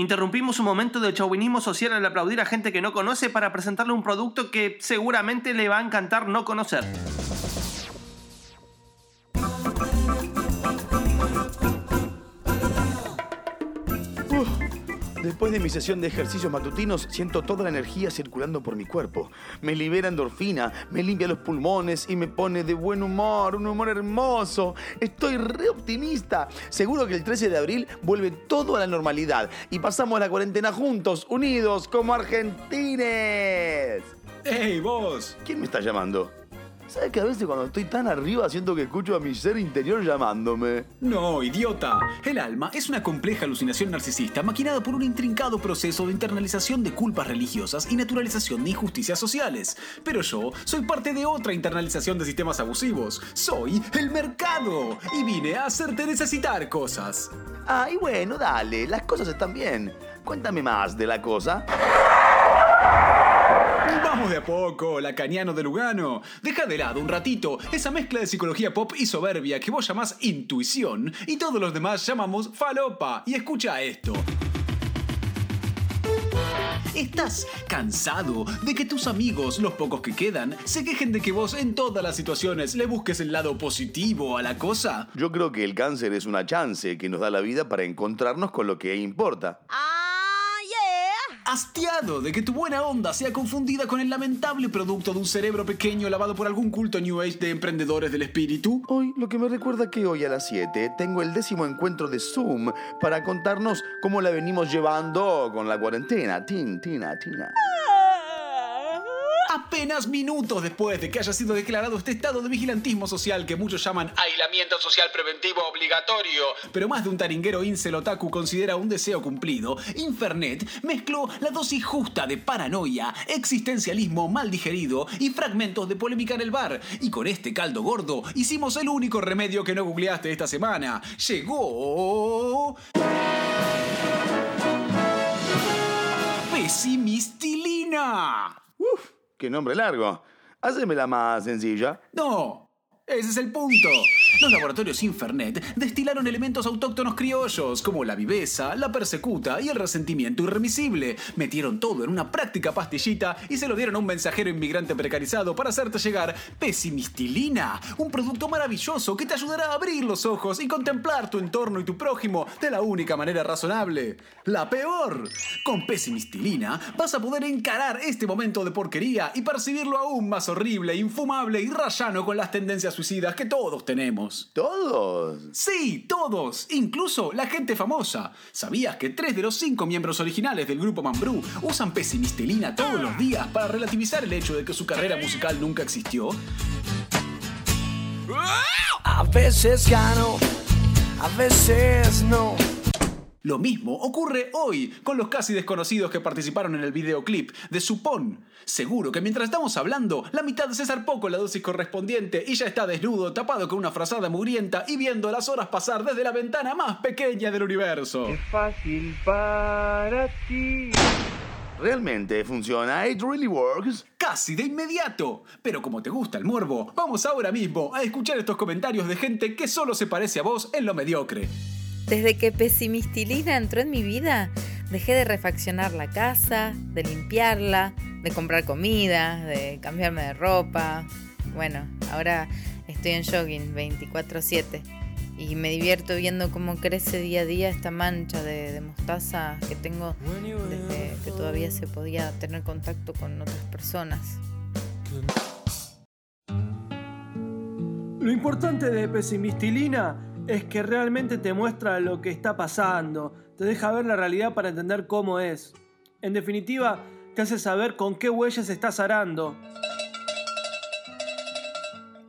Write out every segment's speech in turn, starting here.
Interrumpimos un momento de chauvinismo social al aplaudir a gente que no conoce para presentarle un producto que seguramente le va a encantar no conocer. Después de mi sesión de ejercicios matutinos, siento toda la energía circulando por mi cuerpo. Me libera endorfina, me limpia los pulmones y me pone de buen humor, un humor hermoso. Estoy re optimista. Seguro que el 13 de abril vuelve todo a la normalidad y pasamos la cuarentena juntos, unidos, como argentines. ¡Ey, vos! ¿Quién me está llamando? ¿Sabes que a veces cuando estoy tan arriba siento que escucho a mi ser interior llamándome? No, idiota. El alma es una compleja alucinación narcisista maquinada por un intrincado proceso de internalización de culpas religiosas y naturalización de injusticias sociales. Pero yo soy parte de otra internalización de sistemas abusivos. Soy el mercado y vine a hacerte necesitar cosas. Ay, bueno, dale, las cosas están bien. Cuéntame más de la cosa. Vamos de a poco, lacaniano de Lugano. Deja de lado un ratito esa mezcla de psicología pop y soberbia que vos llamás intuición y todos los demás llamamos falopa. Y escucha esto. ¿Estás cansado de que tus amigos, los pocos que quedan, se quejen de que vos en todas las situaciones le busques el lado positivo a la cosa? Yo creo que el cáncer es una chance que nos da la vida para encontrarnos con lo que importa. Hastiado de que tu buena onda sea confundida con el lamentable producto de un cerebro pequeño lavado por algún culto New Age de emprendedores del espíritu. Hoy, lo que me recuerda que hoy a las 7 tengo el décimo encuentro de Zoom para contarnos cómo la venimos llevando con la cuarentena. Tin, tina, tina. Apenas minutos después de que haya sido declarado este estado de vigilantismo social que muchos llaman aislamiento social preventivo obligatorio, pero más de un taringuero incel otaku considera un deseo cumplido, Infernet mezcló la dosis justa de paranoia, existencialismo mal digerido y fragmentos de polémica en el bar. Y con este caldo gordo hicimos el único remedio que no googleaste esta semana. Llegó... Pesimistilina. Qué nombre largo. Hacémela más sencilla. No, ese es el punto. Los laboratorios Infernet destilaron elementos autóctonos criollos, como la viveza, la persecuta y el resentimiento irremisible. Metieron todo en una práctica pastillita y se lo dieron a un mensajero inmigrante precarizado para hacerte llegar pesimistilina, un producto maravilloso que te ayudará a abrir los ojos y contemplar tu entorno y tu prójimo de la única manera razonable. La peor. Con pesimistilina vas a poder encarar este momento de porquería y percibirlo aún más horrible, infumable y rayano con las tendencias suicidas que todos tenemos. ¿Todos? Sí, todos, incluso la gente famosa. ¿Sabías que tres de los cinco miembros originales del grupo Mambrú usan pesimistelina todos los días para relativizar el hecho de que su carrera musical nunca existió? A veces gano, a veces no. Lo mismo ocurre hoy con los casi desconocidos que participaron en el videoclip de Supón. Seguro que mientras estamos hablando, la mitad de César Poco la dosis correspondiente y ya está desnudo, tapado con una frazada mugrienta y viendo las horas pasar desde la ventana más pequeña del universo. Es fácil para ti. ¿Realmente funciona? ¿It really works? Casi de inmediato. Pero como te gusta el morbo, vamos ahora mismo a escuchar estos comentarios de gente que solo se parece a vos en lo mediocre. Desde que pesimistilina entró en mi vida, dejé de refaccionar la casa, de limpiarla, de comprar comida, de cambiarme de ropa. Bueno, ahora estoy en jogging 24/7 y me divierto viendo cómo crece día a día esta mancha de, mostaza que tengo desde que todavía se podía tener contacto con otras personas. Lo importante de pesimistilina es que realmente te muestra lo que está pasando, te deja ver la realidad para entender cómo es. En definitiva, te hace saber con qué huellas estás arando.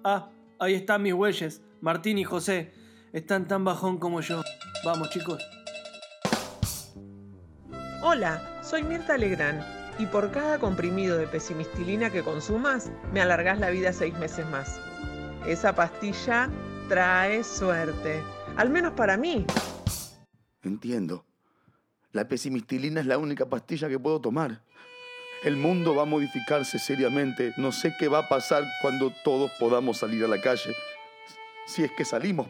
Ah, ahí están mis huellas, Martín y José. Están tan bajón como yo. Vamos chicos. Hola, soy Mirta Legrand y por cada comprimido de pesimistilina que consumas, me alargás la vida seis meses más. Esa pastilla trae suerte, al menos para mí. Entiendo. La pesimistilina es la única pastilla que puedo tomar. El mundo va a modificarse seriamente. No sé qué va a pasar cuando todos podamos salir a la calle. Si es que salimos.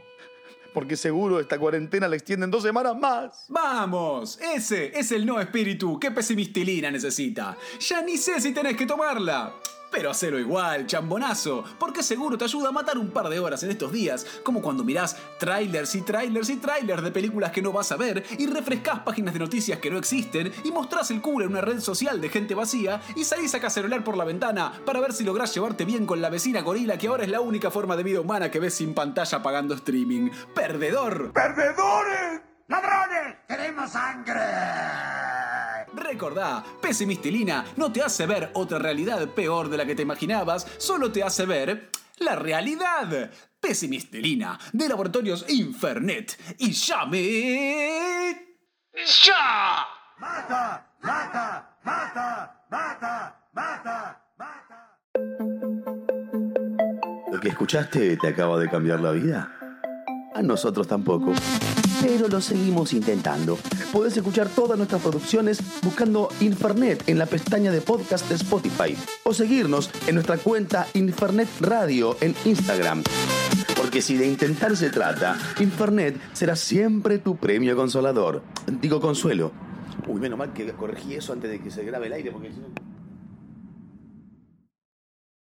porque seguro esta cuarentena la extienden dos semanas más. ¡Vamos! Ese es el no espíritu que Pesimistilina necesita. Ya ni sé si tenés que tomarla. Pero hacelo igual, chambonazo, porque seguro te ayuda a matar un par de horas en estos días, como cuando mirás trailers y trailers y trailers de películas que no vas a ver, y refrescás páginas de noticias que no existen, y mostrás el culo en una red social de gente vacía, y salís a cacerolar por la ventana para ver si lográs llevarte bien con la vecina gorila que ahora es la única forma de vida humana que ves sin pantalla pagando streaming. ¡Perdedor! ¡Perdedores! ¡Ladrones! ¡Queremos sangre! Recordá, Pesimistilina no te hace ver otra realidad peor de la que te imaginabas, solo te hace ver la realidad. Pesimistilina, de Laboratorios Infernet. Y llame... ¡Ya! ¡Mata! ¡Mata! ¡Mata! ¡Mata! ¡Mata! ¡Mata! ¿Lo que escuchaste te acaba de cambiar la vida? A nosotros tampoco. Pero lo seguimos intentando. Puedes escuchar todas nuestras producciones buscando Infernet en la pestaña de podcast de Spotify o seguirnos en nuestra cuenta Infernet Radio en Instagram. Porque si de intentar se trata, Infernet será siempre tu premio consolador. Digo consuelo. Uy, menos mal que corregí eso antes de que se grabe el aire porque si no...